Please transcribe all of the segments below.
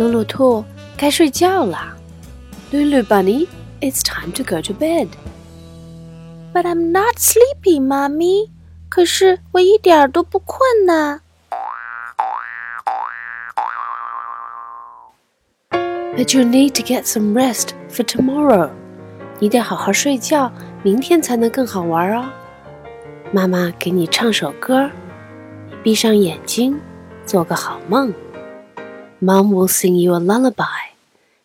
鲁鲁兔，该睡觉了。Lulu Bunny, it's time to go to bed. But I'm not sleepy, mommy. 可是我一点儿都不困呢。But you need to get some rest for tomorrow. 你得好好睡觉，明天才能更好玩哦。妈妈给你唱首歌，你闭上眼睛，做个好梦。 Mom will sing you a lullaby.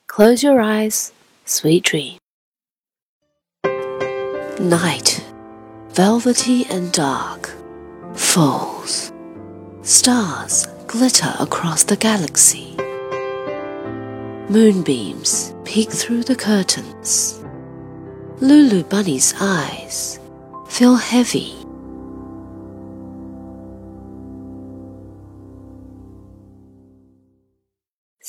Close your eyes, sweet dream. Night, velvety and dark, falls. Stars glitter across the galaxy. Moonbeams peek through the curtains. Lulu Bunny's eyes feel heavy.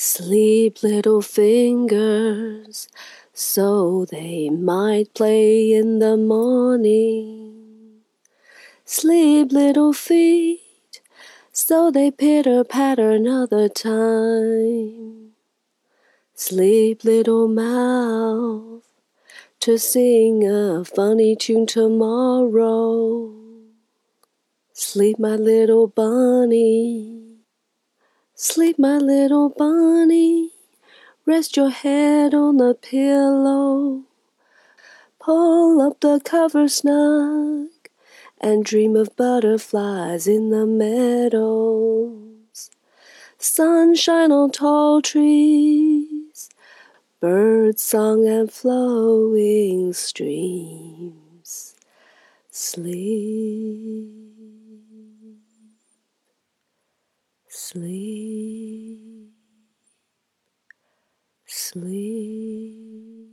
Sleep, little fingers, so they might play in the morning. Sleep, little feet, so they pitter patter another time. Sleep, little mouth, to sing a funny tune tomorrow. Sleep, my little bunny. Sleep, my little bunny. Rest your head on the pillow. Pull up the cover snug and dream of butterflies in the meadows. Sunshine on tall trees, bird song and flowing streams. Sleep. Sleep, sleep.